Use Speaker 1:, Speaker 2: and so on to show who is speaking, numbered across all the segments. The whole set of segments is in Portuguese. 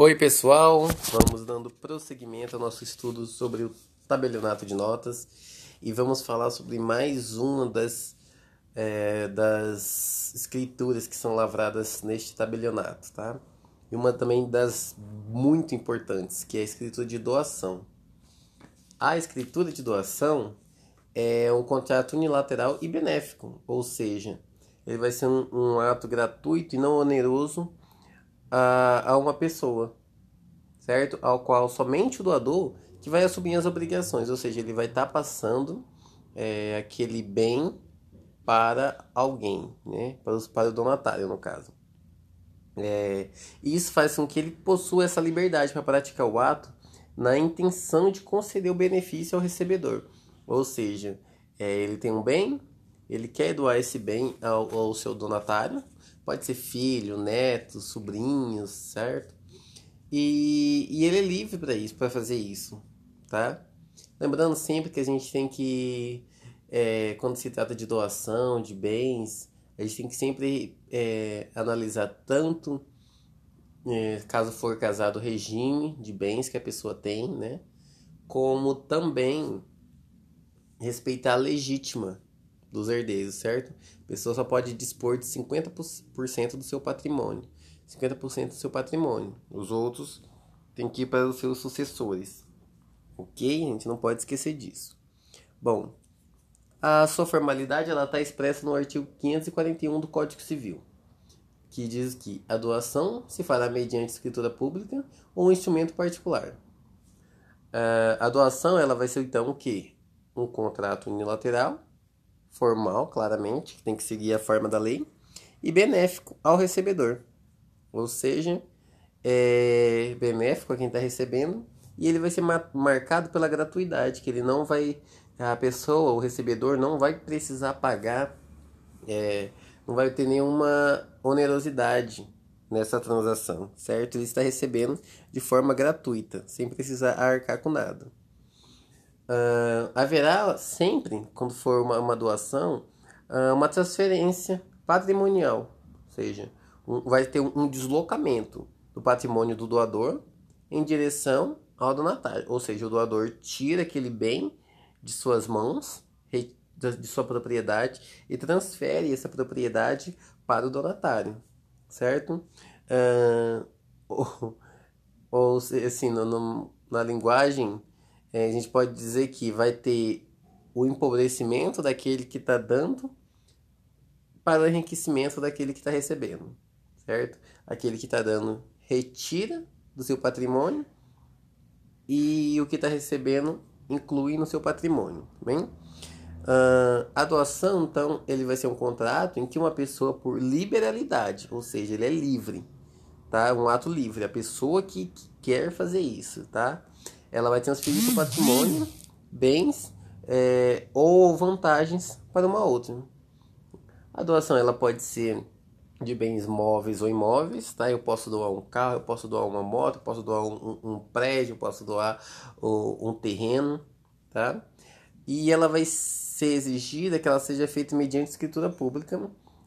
Speaker 1: Oi, pessoal! Vamos dando prosseguimento ao nosso estudo sobre o tabelionato de notas e vamos falar sobre mais uma das, é, das escrituras que são lavradas neste tabelionato, tá? E uma também das muito importantes, que é a escritura de doação. A escritura de doação é um contrato unilateral e benéfico, ou seja, ele vai ser um, um ato gratuito e não oneroso a, a uma pessoa, certo? Ao qual somente o doador que vai assumir as obrigações, ou seja, ele vai estar tá passando é, aquele bem para alguém, né? Para, os, para o donatário, no caso. É, isso faz com que ele possua essa liberdade para praticar o ato na intenção de conceder o benefício ao recebedor. Ou seja, é, ele tem um bem, ele quer doar esse bem ao, ao seu donatário, Pode ser filho, neto, sobrinhos, certo? E, e ele é livre para isso, para fazer isso, tá? Lembrando sempre que a gente tem que, é, quando se trata de doação de bens, a gente tem que sempre é, analisar tanto, é, caso for casado, o regime de bens que a pessoa tem, né? Como também respeitar a legítima dos herdeiros, certo? A pessoa só pode dispor de 50% do seu patrimônio. 50% do seu patrimônio. Os outros têm que ir para os seus sucessores. Ok? A gente não pode esquecer disso. Bom, a sua formalidade ela está expressa no artigo 541 do Código Civil, que diz que a doação se fará mediante escritura pública ou um instrumento particular. Uh, a doação ela vai ser então o quê? Um contrato unilateral formal, claramente, que tem que seguir a forma da lei, e benéfico ao recebedor. Ou seja, é benéfico a quem está recebendo e ele vai ser marcado pela gratuidade, que ele não vai, a pessoa, o recebedor, não vai precisar pagar, é, não vai ter nenhuma onerosidade nessa transação, certo? Ele está recebendo de forma gratuita, sem precisar arcar com nada. Uh, haverá sempre, quando for uma, uma doação, uh, uma transferência patrimonial, ou seja, um, vai ter um, um, deslocamento do patrimônio do doador em direção ao donatário, ou seja, o doador tira aquele bem de suas mãos, de sua propriedade, e transfere essa propriedade para o donatário, certo? Uh, ou, ou assim, no, no, na linguagem é, a gente pode dizer que vai ter o empobrecimento daquele que está dando para o enriquecimento daquele que está recebendo, certo? Aquele que está dando retira do seu patrimônio e o que está recebendo inclui no seu patrimônio, bem? Uh, a doação, então, ele vai ser um contrato em que uma pessoa, por liberalidade, ou seja, ele é livre, tá? Um ato livre, a pessoa que, que quer fazer isso, tá? Ela vai transferir seu patrimônio, bens é, ou vantagens para uma outra. A doação ela pode ser de bens móveis ou imóveis, tá? Eu posso doar um carro, eu posso doar uma moto, eu posso doar um, um, um prédio, eu posso doar um, um terreno, tá? E ela vai ser exigida que ela seja feita mediante escritura pública,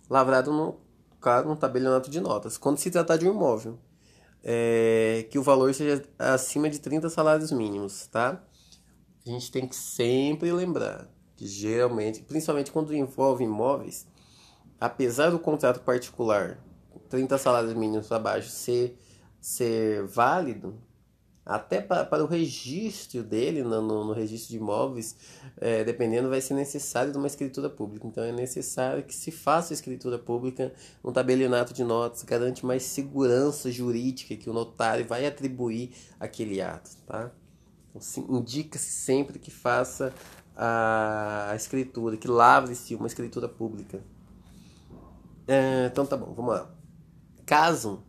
Speaker 1: lavrado no caso no tabelionato de notas, quando se tratar de um imóvel é, que o valor seja acima de 30 salários mínimos, tá? A gente tem que sempre lembrar que geralmente, principalmente quando envolve imóveis, apesar do contrato particular 30 salários mínimos abaixo ser, ser válido, até para, para o registro dele no, no, no registro de imóveis, é, dependendo, vai ser necessário de uma escritura pública. Então é necessário que se faça escritura pública, um tabelionato de notas, garante mais segurança jurídica que o notário vai atribuir aquele ato. Tá? Então, indica-se sempre que faça a, a escritura, que lavre-se uma escritura pública. É, então tá bom, vamos lá. Caso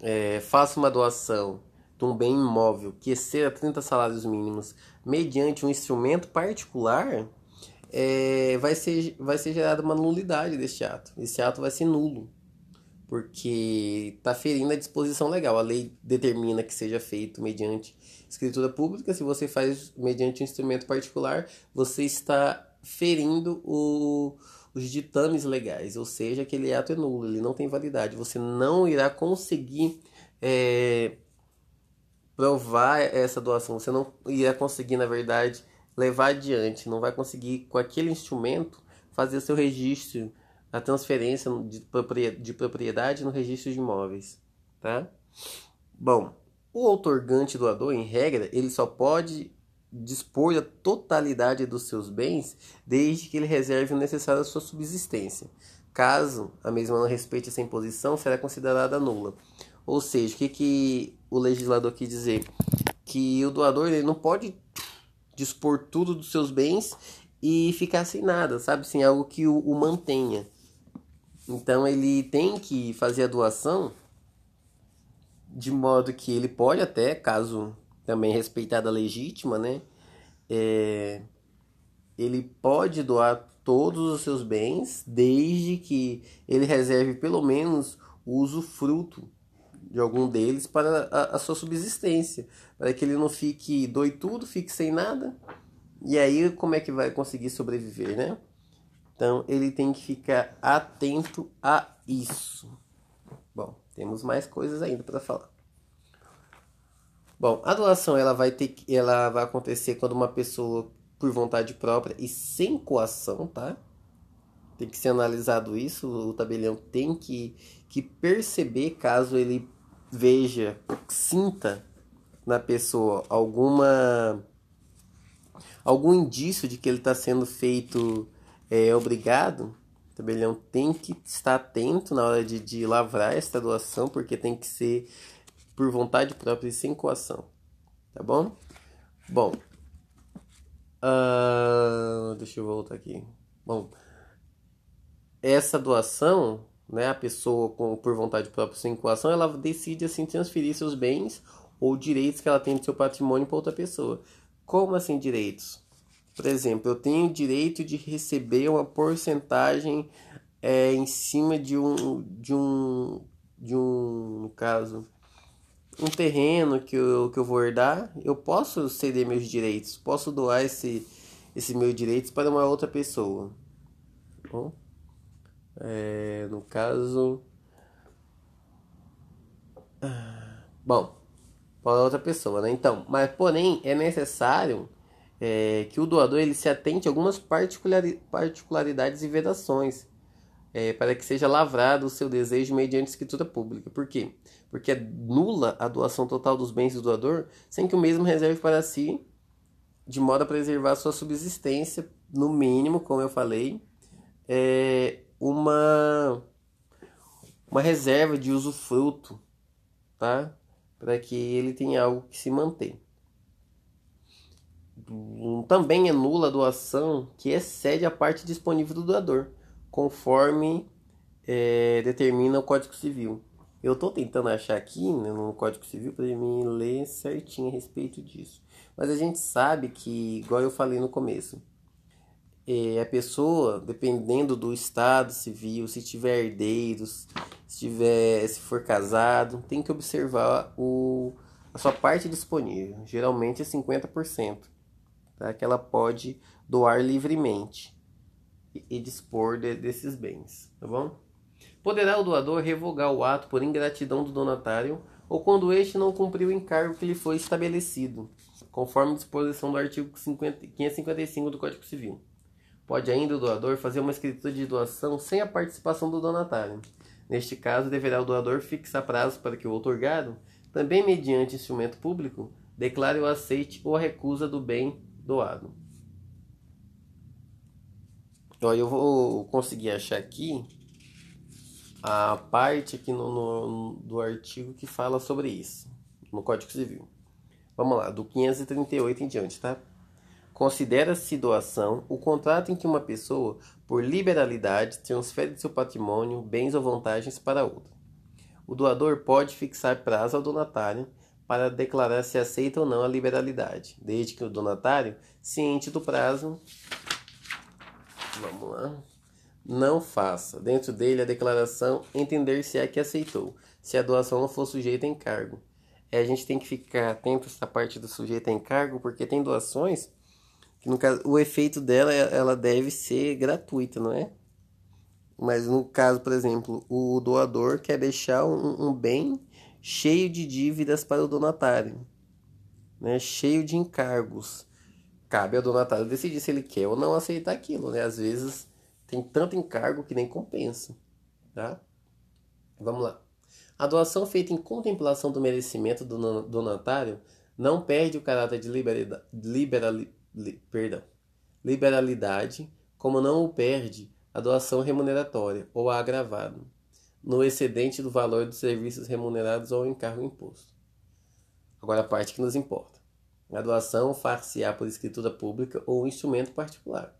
Speaker 1: é, faça uma doação de um bem imóvel que exceda 30 salários mínimos mediante um instrumento particular, é, vai, ser, vai ser gerada uma nulidade deste ato. Esse ato vai ser nulo, porque está ferindo a disposição legal. A lei determina que seja feito mediante escritura pública. Se você faz mediante um instrumento particular, você está ferindo o, os ditames legais, ou seja, aquele ato é nulo, ele não tem validade. Você não irá conseguir. É, provar essa doação, você não irá conseguir, na verdade, levar adiante, não vai conseguir com aquele instrumento fazer seu registro, a transferência de propriedade no registro de imóveis, tá? Bom, o outorgante doador, em regra, ele só pode dispor da totalidade dos seus bens desde que ele reserve o necessário à sua subsistência. Caso a mesma não respeite essa imposição, será considerada nula. Ou seja, o que, que o legislador quis dizer? Que o doador ele não pode dispor tudo dos seus bens e ficar sem nada, sabe? Sem algo que o, o mantenha. Então ele tem que fazer a doação de modo que ele pode até, caso também respeitada legítima, né? É, ele pode doar todos os seus bens desde que ele reserve pelo menos o usufruto de algum deles para a, a sua subsistência, para que ele não fique doitudo, fique sem nada. E aí como é que vai conseguir sobreviver, né? Então ele tem que ficar atento a isso. Bom, temos mais coisas ainda para falar. Bom, a doação ela vai ter ela vai acontecer quando uma pessoa por vontade própria e sem coação, tá? Tem que ser analisado isso, o tabelião tem que, que perceber caso ele veja, sinta na pessoa alguma algum indício de que ele está sendo feito é, obrigado, o tabelião tem que estar atento na hora de, de lavrar esta doação, porque tem que ser por vontade própria e sem coação. Tá bom? Bom. Uh, deixa eu voltar aqui. Bom. Essa doação, né, a pessoa com, por vontade própria sem coação, ela decide assim transferir seus bens ou direitos que ela tem de seu patrimônio para outra pessoa. Como assim direitos? Por exemplo, eu tenho direito de receber uma porcentagem é, em cima de um, de um, de um, no caso, um terreno que eu, que eu vou herdar, eu posso ceder meus direitos, posso doar esse, esse meu direitos para uma outra pessoa. Bom, é, no caso. Bom, para outra pessoa, né? Então, mas porém é necessário é, que o doador ele se atente a algumas particularidades e vedações é, para que seja lavrado o seu desejo mediante escritura pública. Por quê? Porque é nula a doação total dos bens do doador sem que o mesmo reserve para si, de modo a preservar sua subsistência, no mínimo, como eu falei, é uma, uma reserva de usufruto, tá? Para que ele tenha algo que se manter. Também é nula a doação que excede a parte disponível do doador conforme é, determina o Código Civil. Eu estou tentando achar aqui né, no Código Civil para mim ler certinho a respeito disso. Mas a gente sabe que, igual eu falei no começo, é, a pessoa, dependendo do estado civil, se tiver herdeiros, se, tiver, se for casado, tem que observar o, a sua parte disponível. Geralmente é 50%, tá? que ela pode doar livremente e dispor de, desses bens, tá bom? Poderá o doador revogar o ato por ingratidão do donatário ou quando este não cumpriu o encargo que lhe foi estabelecido, conforme disposição do artigo 50, 555 do Código Civil. Pode ainda o doador fazer uma escritura de doação sem a participação do donatário. Neste caso, deverá o doador fixar prazo para que o outorgado, também mediante instrumento público, declare o aceite ou a recusa do bem doado. Ó, eu vou conseguir achar aqui a parte aqui no, no, do artigo que fala sobre isso, no Código Civil. Vamos lá, do 538 em diante, tá? Considera-se doação o contrato em que uma pessoa, por liberalidade, transfere seu patrimônio bens ou vantagens para outra. O doador pode fixar prazo ao donatário para declarar se aceita ou não a liberalidade, desde que o donatário, ciente do prazo, Vamos lá. Não faça. Dentro dele a declaração entender se é que aceitou, se a doação não for sujeita a encargo. É, a gente tem que ficar atento a essa parte do sujeito a encargo, porque tem doações que no caso o efeito dela ela deve ser gratuita, não é? Mas no caso, por exemplo, o doador quer deixar um, um bem cheio de dívidas para o donatário. né, cheio de encargos. Cabe ao donatário decidir se ele quer ou não aceitar aquilo, né? Às vezes tem tanto encargo que nem compensa, tá? Vamos lá. A doação feita em contemplação do merecimento do donatário não perde o caráter de liberalidade, liberali, perdão, liberalidade, como não o perde a doação remuneratória ou a agravado, no excedente do valor dos serviços remunerados ou encargo imposto. Agora a parte que nos importa. A doação far-se-á por escritura pública ou instrumento particular.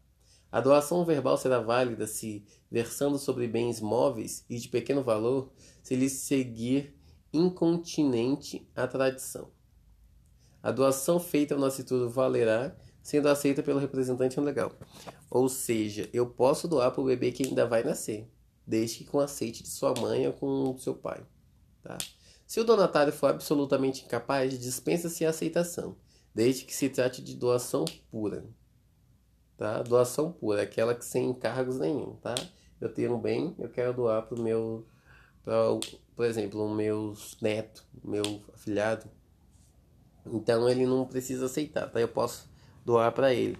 Speaker 1: A doação verbal será válida se, versando sobre bens móveis e de pequeno valor, se lhe seguir incontinente a tradição. A doação feita ao nascituro valerá, sendo aceita pelo representante legal. Ou seja, eu posso doar para o bebê que ainda vai nascer, desde que com aceite de sua mãe ou com seu pai. Tá? Se o donatário for absolutamente incapaz, dispensa-se a aceitação, desde que se trate de doação pura. Tá? Doação pura, aquela que sem encargos nenhum, tá? Eu tenho um bem, eu quero doar para o meu, pra, por exemplo, o meu neto, meu afilhado. Então ele não precisa aceitar, tá? Eu posso doar para ele.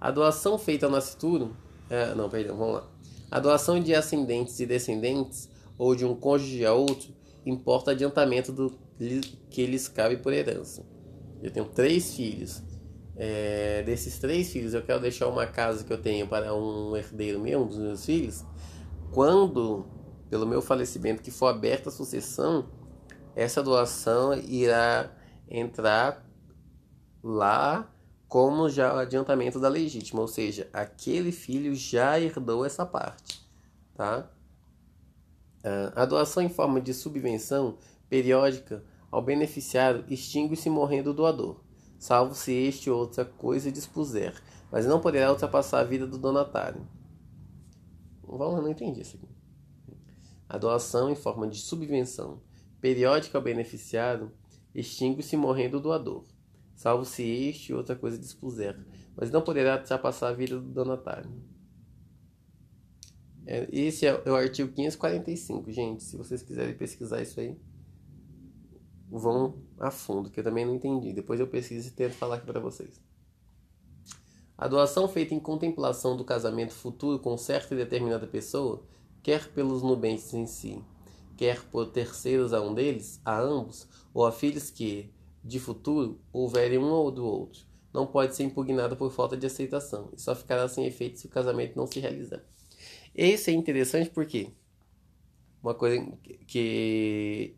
Speaker 1: A doação feita ao nascituro, é, não, perdão, vamos lá. A doação de ascendentes e descendentes ou de um cônjuge a outro importa adiantamento do que lhes cabe por herança. Eu tenho três filhos. É, desses três filhos, eu quero deixar uma casa que eu tenho para um herdeiro meu, um dos meus filhos. Quando, pelo meu falecimento, que for aberta a sucessão, essa doação irá entrar lá como já adiantamento da legítima, ou seja, aquele filho já herdou essa parte, tá? A doação em forma de subvenção periódica ao beneficiário extingue-se morrendo o doador, salvo se este ou outra coisa dispuser, mas não poderá ultrapassar a vida do donatário. Vamos, não entendi isso aqui. A doação em forma de subvenção periódica ao beneficiário extingue-se morrendo o doador, salvo se este ou outra coisa dispuser, mas não poderá ultrapassar a vida do donatário. É, esse é o artigo 545, gente. Se vocês quiserem pesquisar isso aí, vão a fundo, que eu também não entendi. Depois eu pesquiso e tento falar aqui para vocês. A doação feita em contemplação do casamento futuro com certa e determinada pessoa, quer pelos nubentes em si, quer por terceiros a um deles, a ambos, ou a filhos que, de futuro, houverem um ou do outro, não pode ser impugnada por falta de aceitação, e só ficará sem efeito se o casamento não se realizar. Esse é interessante porque uma coisa que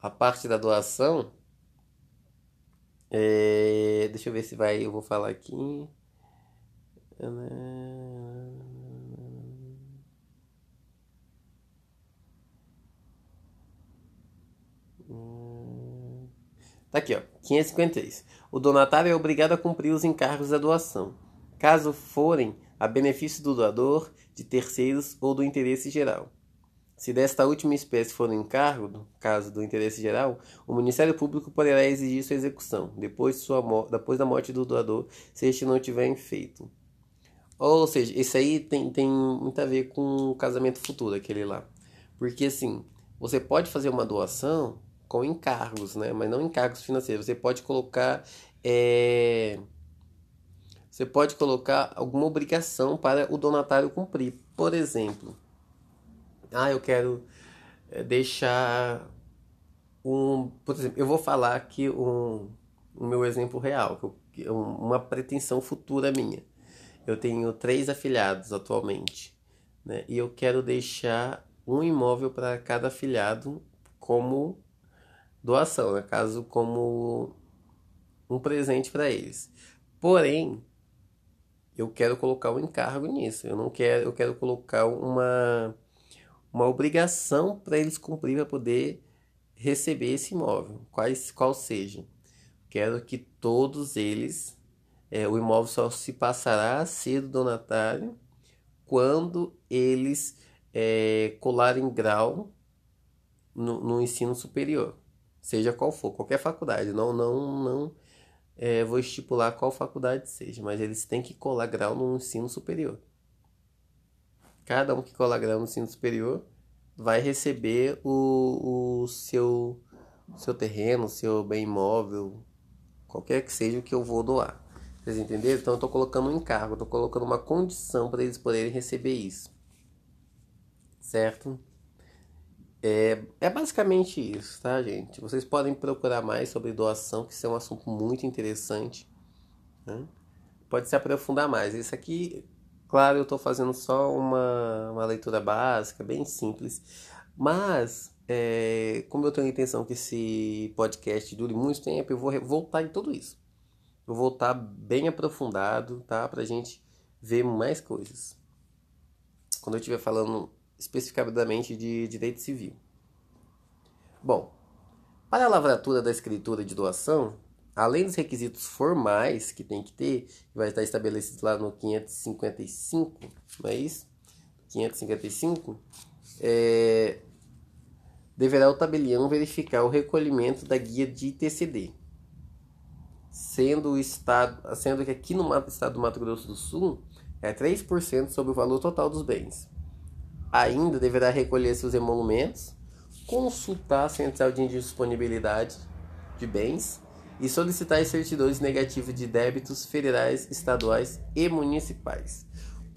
Speaker 1: a parte da doação é, deixa eu ver se vai, eu vou falar aqui. Tá aqui, ó, 553. O donatário é obrigado a cumprir os encargos da doação, caso forem a benefício do doador, de terceiros ou do interesse geral. Se desta última espécie for um encargo, no caso do interesse geral, o Ministério Público poderá exigir sua execução, depois, de sua depois da morte do doador, se este não tiver feito. Ou seja, isso aí tem, tem muito a ver com o casamento futuro, aquele lá. Porque assim, você pode fazer uma doação com encargos, né? Mas não encargos financeiros. Você pode colocar. É você pode colocar alguma obrigação para o donatário cumprir. Por exemplo, ah, eu quero eh, deixar um, por exemplo, eu vou falar aqui um, o meu exemplo real, uma pretensão futura minha. Eu tenho três afiliados atualmente, né? E eu quero deixar um imóvel para cada afiliado como doação, no né? caso como um presente para eles. Porém, eu quero colocar um encargo nisso. Eu não quero, eu quero colocar uma uma obrigação para eles cumprir para poder receber esse imóvel, quais qual seja. Quero que todos eles é, o imóvel só se passará a ser do donatário quando eles é, colarem grau no, no ensino superior, seja qual for, qualquer faculdade. Não, não, não é, vou estipular qual faculdade seja, mas eles têm que colar grau no ensino superior. Cada um que colar grau no ensino superior vai receber o, o seu seu terreno, seu bem imóvel, qualquer que seja o que eu vou doar. Vocês entenderam? Então eu estou colocando um encargo, estou colocando uma condição para eles poderem receber isso. Certo? É, é basicamente isso, tá, gente? Vocês podem procurar mais sobre doação, que isso é um assunto muito interessante. Né? Pode se aprofundar mais. Isso aqui, claro, eu estou fazendo só uma, uma leitura básica, bem simples. Mas, é, como eu tenho a intenção que esse podcast dure muito tempo, eu vou voltar em tudo isso. Eu vou voltar bem aprofundado, tá? Pra gente ver mais coisas. Quando eu estiver falando especificadamente de direito civil. Bom, para a lavratura da escritura de doação, além dos requisitos formais que tem que ter, que vai estar estabelecido lá no 555, não é isso? 555, é, deverá o tabelião verificar o recolhimento da guia de ITCD, sendo o estado, sendo que aqui no estado do Mato Grosso do Sul é 3% sobre o valor total dos bens. Ainda deverá recolher seus emolumentos, consultar a central de disponibilidade de bens e solicitar as certidões negativas de débitos federais, estaduais e municipais,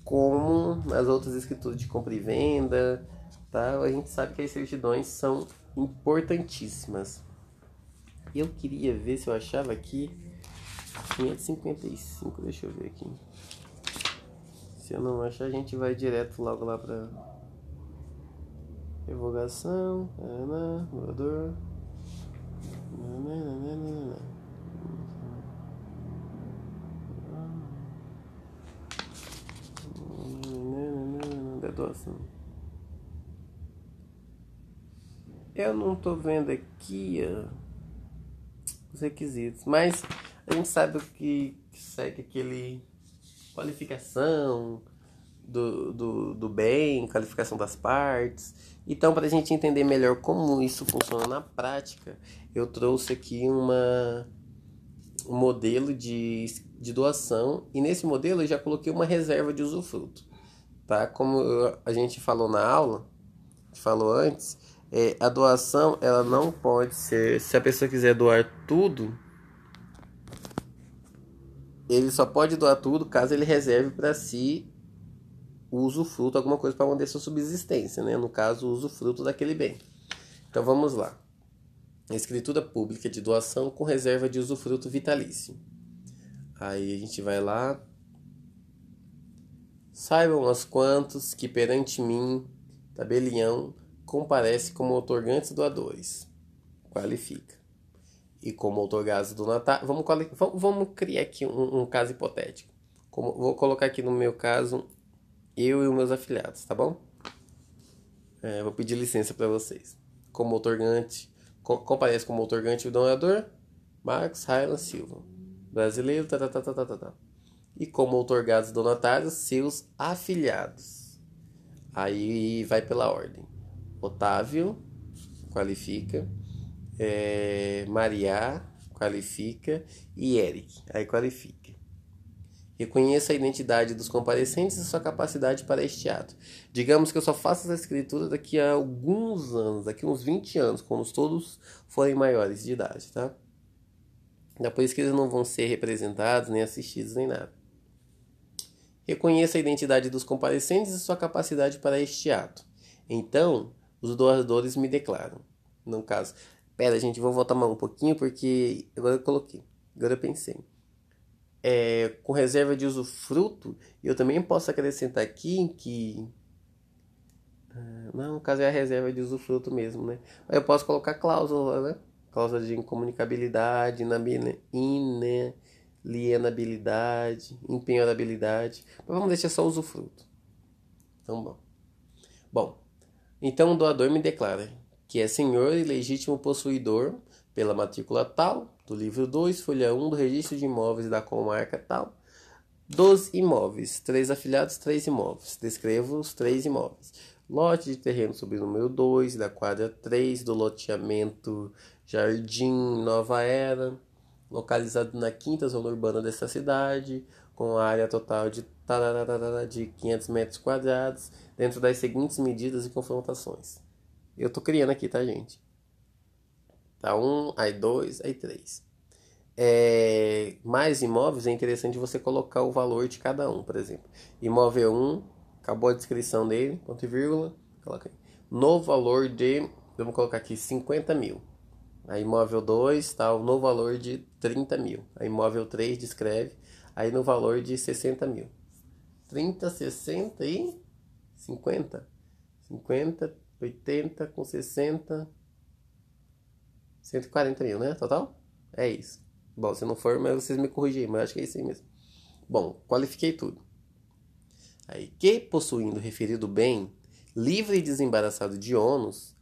Speaker 1: como nas outras escrituras de compra e venda, tá? A gente sabe que as certidões são importantíssimas. Eu queria ver se eu achava aqui 555, deixa eu ver aqui. Se eu não achar, a gente vai direto logo lá para revogação, ana, morador. Eu não tô vendo aqui ó, os requisitos, mas a gente sabe o que, segue aquele qualificação do, do, do bem, qualificação das partes. Então, para a gente entender melhor como isso funciona na prática, eu trouxe aqui uma, um modelo de, de doação e nesse modelo eu já coloquei uma reserva de usufruto. Tá? Como a gente falou na aula, falou antes, é, a doação ela não pode ser, se a pessoa quiser doar tudo, ele só pode doar tudo caso ele reserve para si o usufruto, alguma coisa para manter sua subsistência, né? no caso, o usufruto daquele bem. Então vamos lá. Escritura pública de doação com reserva de usufruto vitalício. Aí a gente vai lá. Saibam as quantos que perante mim, tabelião, comparece como otorgantes doadores. Qualifica. E como otorgados do Natal. Vamos, vamos criar aqui um, um caso hipotético. Como, vou colocar aqui no meu caso eu e os meus afiliados, tá bom? É, vou pedir licença para vocês. Como otorgante, com, comparece como otorgante o donador Marcos Highland Silva, brasileiro, tá, tá, tá, tá, tá, tá. tá. E como otorgados donatários, seus afiliados. Aí vai pela ordem. Otávio, qualifica. É, Maria, qualifica. E Eric, aí qualifica. Reconheça a identidade dos comparecentes e sua capacidade para este ato. Digamos que eu só faço essa escritura daqui a alguns anos, daqui a uns 20 anos, quando todos forem maiores de idade, tá? É por isso que eles não vão ser representados, nem assistidos, nem nada. Reconheça a identidade dos comparecentes e sua capacidade para este ato. Então, os doadores me declaram. No caso, pera, gente, vou voltar um pouquinho porque agora eu coloquei, agora eu pensei. É, com reserva de usufruto, eu também posso acrescentar aqui que. Ah, não, no caso é a reserva de usufruto mesmo, né? Mas eu posso colocar cláusula, né? Cláusula de incomunicabilidade, inalienabilidade, empenhorabilidade. Mas vamos deixar só usufruto. Então, bom. Bom, então o doador me declara que é senhor e legítimo possuidor pela matrícula tal, do livro 2, folha 1 do registro de imóveis da comarca tal, dos imóveis, três afiliados, três imóveis. Descrevo os três imóveis. Lote de terreno sobre o número 2, da quadra 3, do loteamento Jardim Nova Era, localizado na quinta zona urbana desta cidade, com área total de, de 500 metros quadrados, dentro das seguintes medidas e confrontações. Eu tô criando aqui, tá, gente? Tá? Um, aí dois, aí três. É, mais imóveis é interessante você colocar o valor de cada um, por exemplo. Imóvel 1, acabou a descrição dele, ponto e vírgula, coloca aí. No valor de, vamos colocar aqui, 50 mil. A imóvel 2 tá no valor de 30 mil. A imóvel 3 descreve aí no valor de 60 mil. 30, 60 e 50. 50, 80 com 60. 140 mil, né? Total? É isso. Bom, se não for, mas vocês me corrigem, mas acho que é isso aí mesmo. Bom, qualifiquei tudo. Aí, que possuindo referido bem, livre e desembaraçado de ônus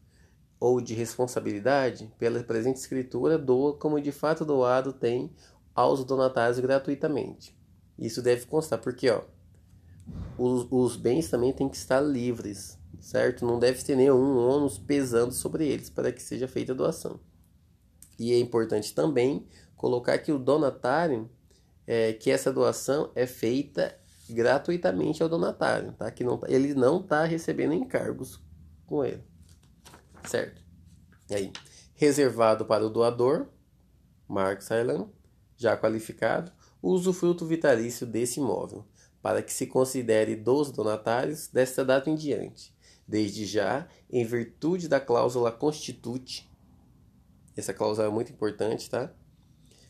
Speaker 1: ou de responsabilidade, pela presente escritura, doa como de fato doado tem aos donatários gratuitamente. Isso deve constar, porque ó, os, os bens também têm que estar livres, certo? Não deve ter nenhum ônus pesando sobre eles para que seja feita a doação. E é importante também colocar que o donatário, é, que essa doação é feita gratuitamente ao donatário, tá? Que não, tá, ele não está recebendo encargos com ele, certo? E aí, reservado para o doador, Mark Island, já qualificado, o usufruto vitalício desse imóvel, para que se considere dos donatários desta data em diante, desde já, em virtude da cláusula constituinte essa cláusula é muito importante, tá?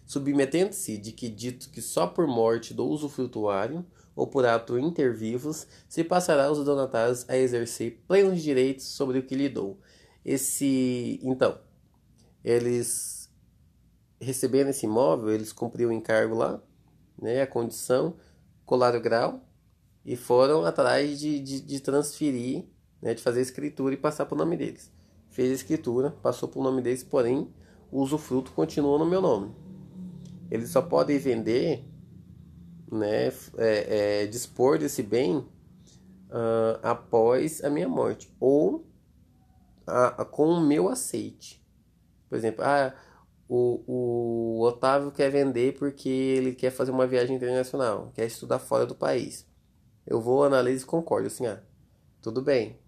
Speaker 1: Submetendo-se de que dito que só por morte do usufrutuário ou por ato intervivos se passará os donatários a exercer plenos direitos sobre o que lhe dou. Esse, então, eles recebendo esse imóvel, eles cumpriram o encargo lá, né, a condição, colaram o grau e foram atrás de, de, de transferir, né, de fazer a escritura e passar para o nome deles fez a escritura, passou para o nome deles, porém o usufruto continua no meu nome. Eles só podem vender, né, é, é, dispor desse bem uh, após a minha morte ou a, a, com o meu aceite. Por exemplo, ah, o, o Otávio quer vender porque ele quer fazer uma viagem internacional, quer estudar fora do país. Eu vou, analiso e concordo, assim, ah, tudo bem,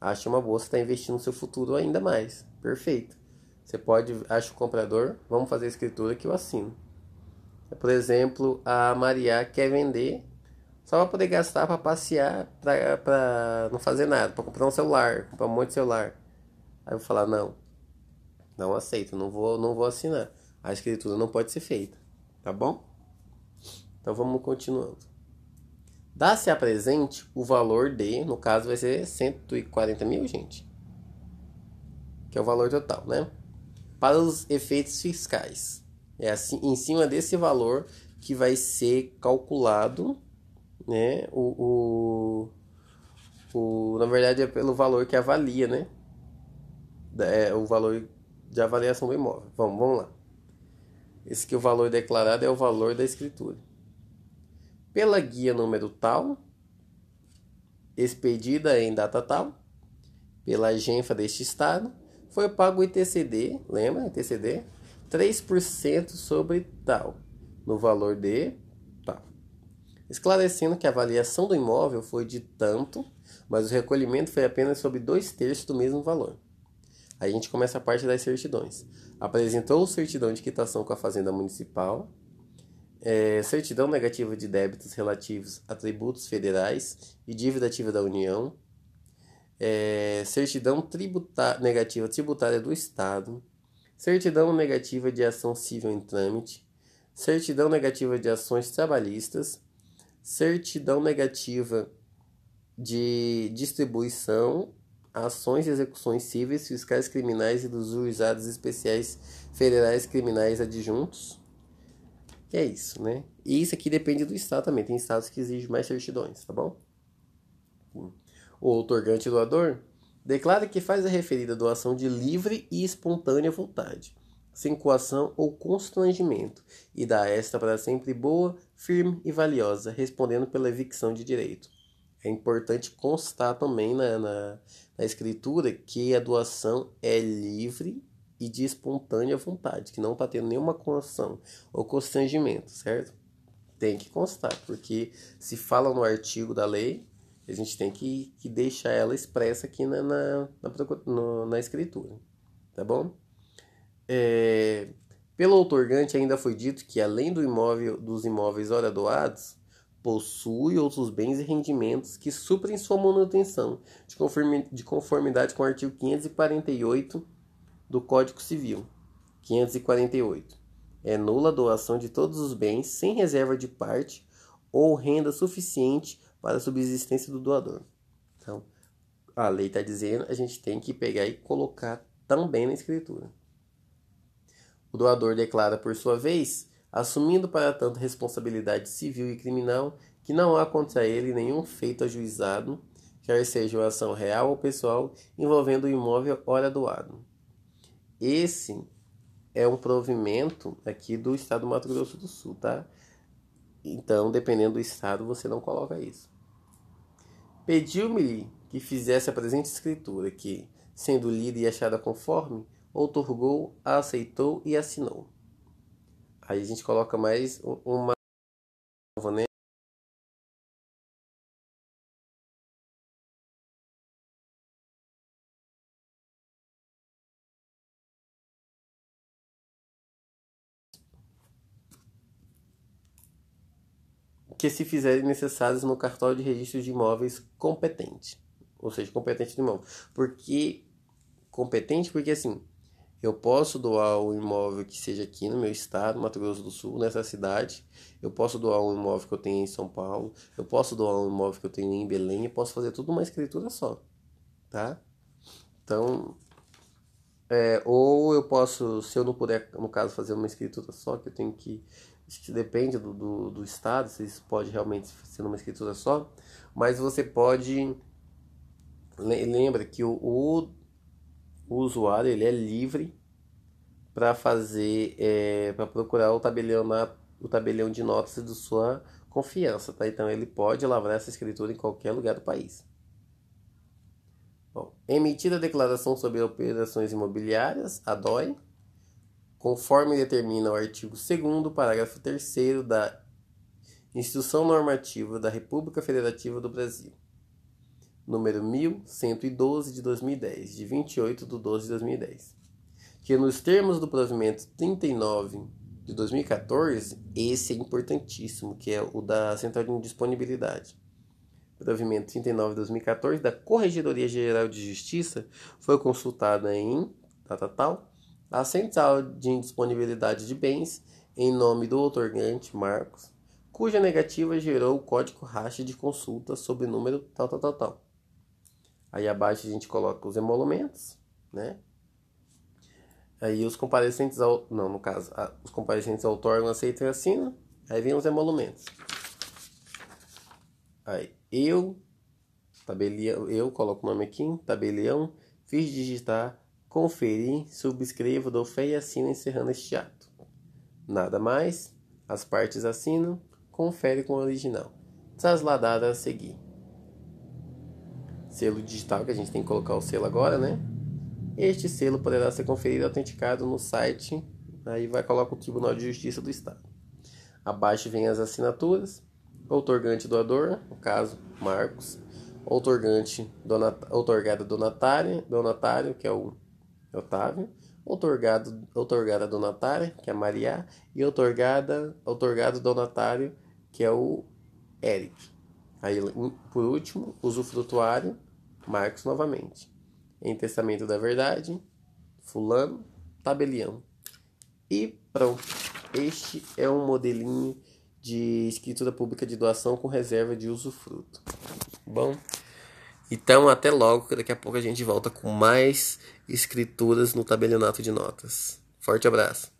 Speaker 1: Acha uma boa, você está investindo no seu futuro ainda mais. Perfeito. Você pode, acha o comprador, vamos fazer a escritura que eu assino. Por exemplo, a Maria quer vender só para poder gastar para passear, para não fazer nada, para comprar um celular, comprar um monte de celular. Aí eu vou falar, não, não aceito, não vou, não vou assinar. A escritura não pode ser feita, tá bom? Então vamos continuando. Dá-se a presente o valor de, no caso vai ser 140 mil, gente. Que é o valor total, né? Para os efeitos fiscais. É assim, em cima desse valor que vai ser calculado, né? O, o, o na verdade é pelo valor que avalia, né? É o valor de avaliação do imóvel. Vamos, vamos lá. Esse que o valor declarado é o valor da escritura pela guia número tal, expedida em data tal, pela agência deste estado, foi pago o ITCD, lembra ITCD? 3% sobre tal, no valor de tal. Esclarecendo que a avaliação do imóvel foi de tanto, mas o recolhimento foi apenas sobre dois terços do mesmo valor. Aí a gente começa a parte das certidões. Apresentou certidão de quitação com a Fazenda Municipal, é, certidão negativa de débitos relativos a tributos federais e dívida ativa da União, é, certidão tributa negativa tributária do Estado, certidão negativa de ação civil em trâmite, certidão negativa de ações trabalhistas, certidão negativa de distribuição, ações e execuções cíveis, fiscais criminais e dos juizados especiais federais criminais adjuntos que é isso, né? E isso aqui depende do estado também. Tem estados que exigem mais certidões, tá bom? O outorgante doador declara que faz a referida doação de livre e espontânea vontade, sem coação ou constrangimento, e dá esta para sempre boa, firme e valiosa, respondendo pela evicção de direito. É importante constar também na, na, na escritura que a doação é livre e de espontânea vontade, que não está tendo nenhuma coação ou constrangimento, certo? Tem que constar, porque se fala no artigo da lei, a gente tem que, que deixar ela expressa aqui na, na, na, na escritura, tá bom? é, pelo outorgante ainda foi dito que, além do imóvel, dos imóveis ora doados, possui outros bens e rendimentos que suprem sua manutenção, de conformidade com o artigo 548 do Código Civil. 548. É nula a doação de todos os bens sem reserva de parte ou renda suficiente para a subsistência do doador. Então, a lei está dizendo, a gente tem que pegar e colocar também na escritura. O doador declara, por sua vez, assumindo para tanto responsabilidade civil e criminal, que não há contra ele nenhum feito ajuizado, quer seja uma ação real ou pessoal, envolvendo o imóvel ora doado. Esse é um provimento aqui do estado do Mato Grosso do Sul, tá? Então, dependendo do estado, você não coloca isso. Pediu-me que fizesse a presente escritura, que, sendo lida e achada conforme, outorgou, aceitou e assinou. Aí a gente coloca mais uma? Que se fizerem necessários no cartório de registro de imóveis competente. Ou seja, competente de imóvel. Porque competente porque assim, eu posso doar um imóvel que seja aqui no meu estado, Mato Grosso do Sul, nessa cidade. Eu posso doar um imóvel que eu tenho em São Paulo. Eu posso doar um imóvel que eu tenho em Belém. Eu posso fazer tudo uma escritura só, tá? Então, é, ou eu posso, se eu não puder, no caso, fazer uma escritura só, que eu tenho que depende do, do, do, estado, se isso pode realmente ser uma escritura só, mas você pode lembra que o, o, o usuário ele é livre para fazer é, para procurar o tabelião na, o tabelião de notas de sua confiança, tá? Então ele pode lavrar essa escritura em qualquer lugar do país. Bom, emitida a declaração sobre operações imobiliárias, a DOI, conforme determina o artigo 2 parágrafo 3 da Instrução Normativa da República Federativa do Brasil, número 1112 de 2010, de 28 de 12 de 2010, que nos termos do provimento 39 de 2014, esse é importantíssimo, que é o da Central de Disponibilidade. Provimento 39 de 2014 da Corregedoria Geral de Justiça foi consultada em data tal a central de indisponibilidade de bens, em nome do otorgante Marcos, cuja negativa gerou o código racha de consulta sob o número tal, tal, tal, tal. Aí abaixo a gente coloca os emolumentos, né? Aí os comparecentes ao. Não, no caso, os comparecentes outorgam, aceitam e assinam. Aí vem os emolumentos. Aí eu, tabelião, eu coloco o nome aqui, tabelião, fiz digitar Conferi, subscrevo, dou fé e assino encerrando este ato. Nada mais, as partes assinam, confere com o original. Trasladada a seguir. Selo digital, que a gente tem que colocar o selo agora, né? Este selo poderá ser conferido e autenticado no site, aí vai colocar o Tribunal de Justiça do Estado. Abaixo vem as assinaturas, outorgante doador, no caso, Marcos, outorgante, donat, outorgada donatária, donatário, que é o Otávio, outorgado, outorgada donatária, que é Maria, e outorgada, outorgado donatário, que é o Eric. Aí, por último, usufrutuário, Marcos novamente. Em testamento da verdade, fulano, tabelião. E pronto. Este é um modelinho de escritura pública de doação com reserva de usufruto. Bom, então, até logo, que daqui a pouco a gente volta com mais escrituras no tabelionato de notas. Forte abraço.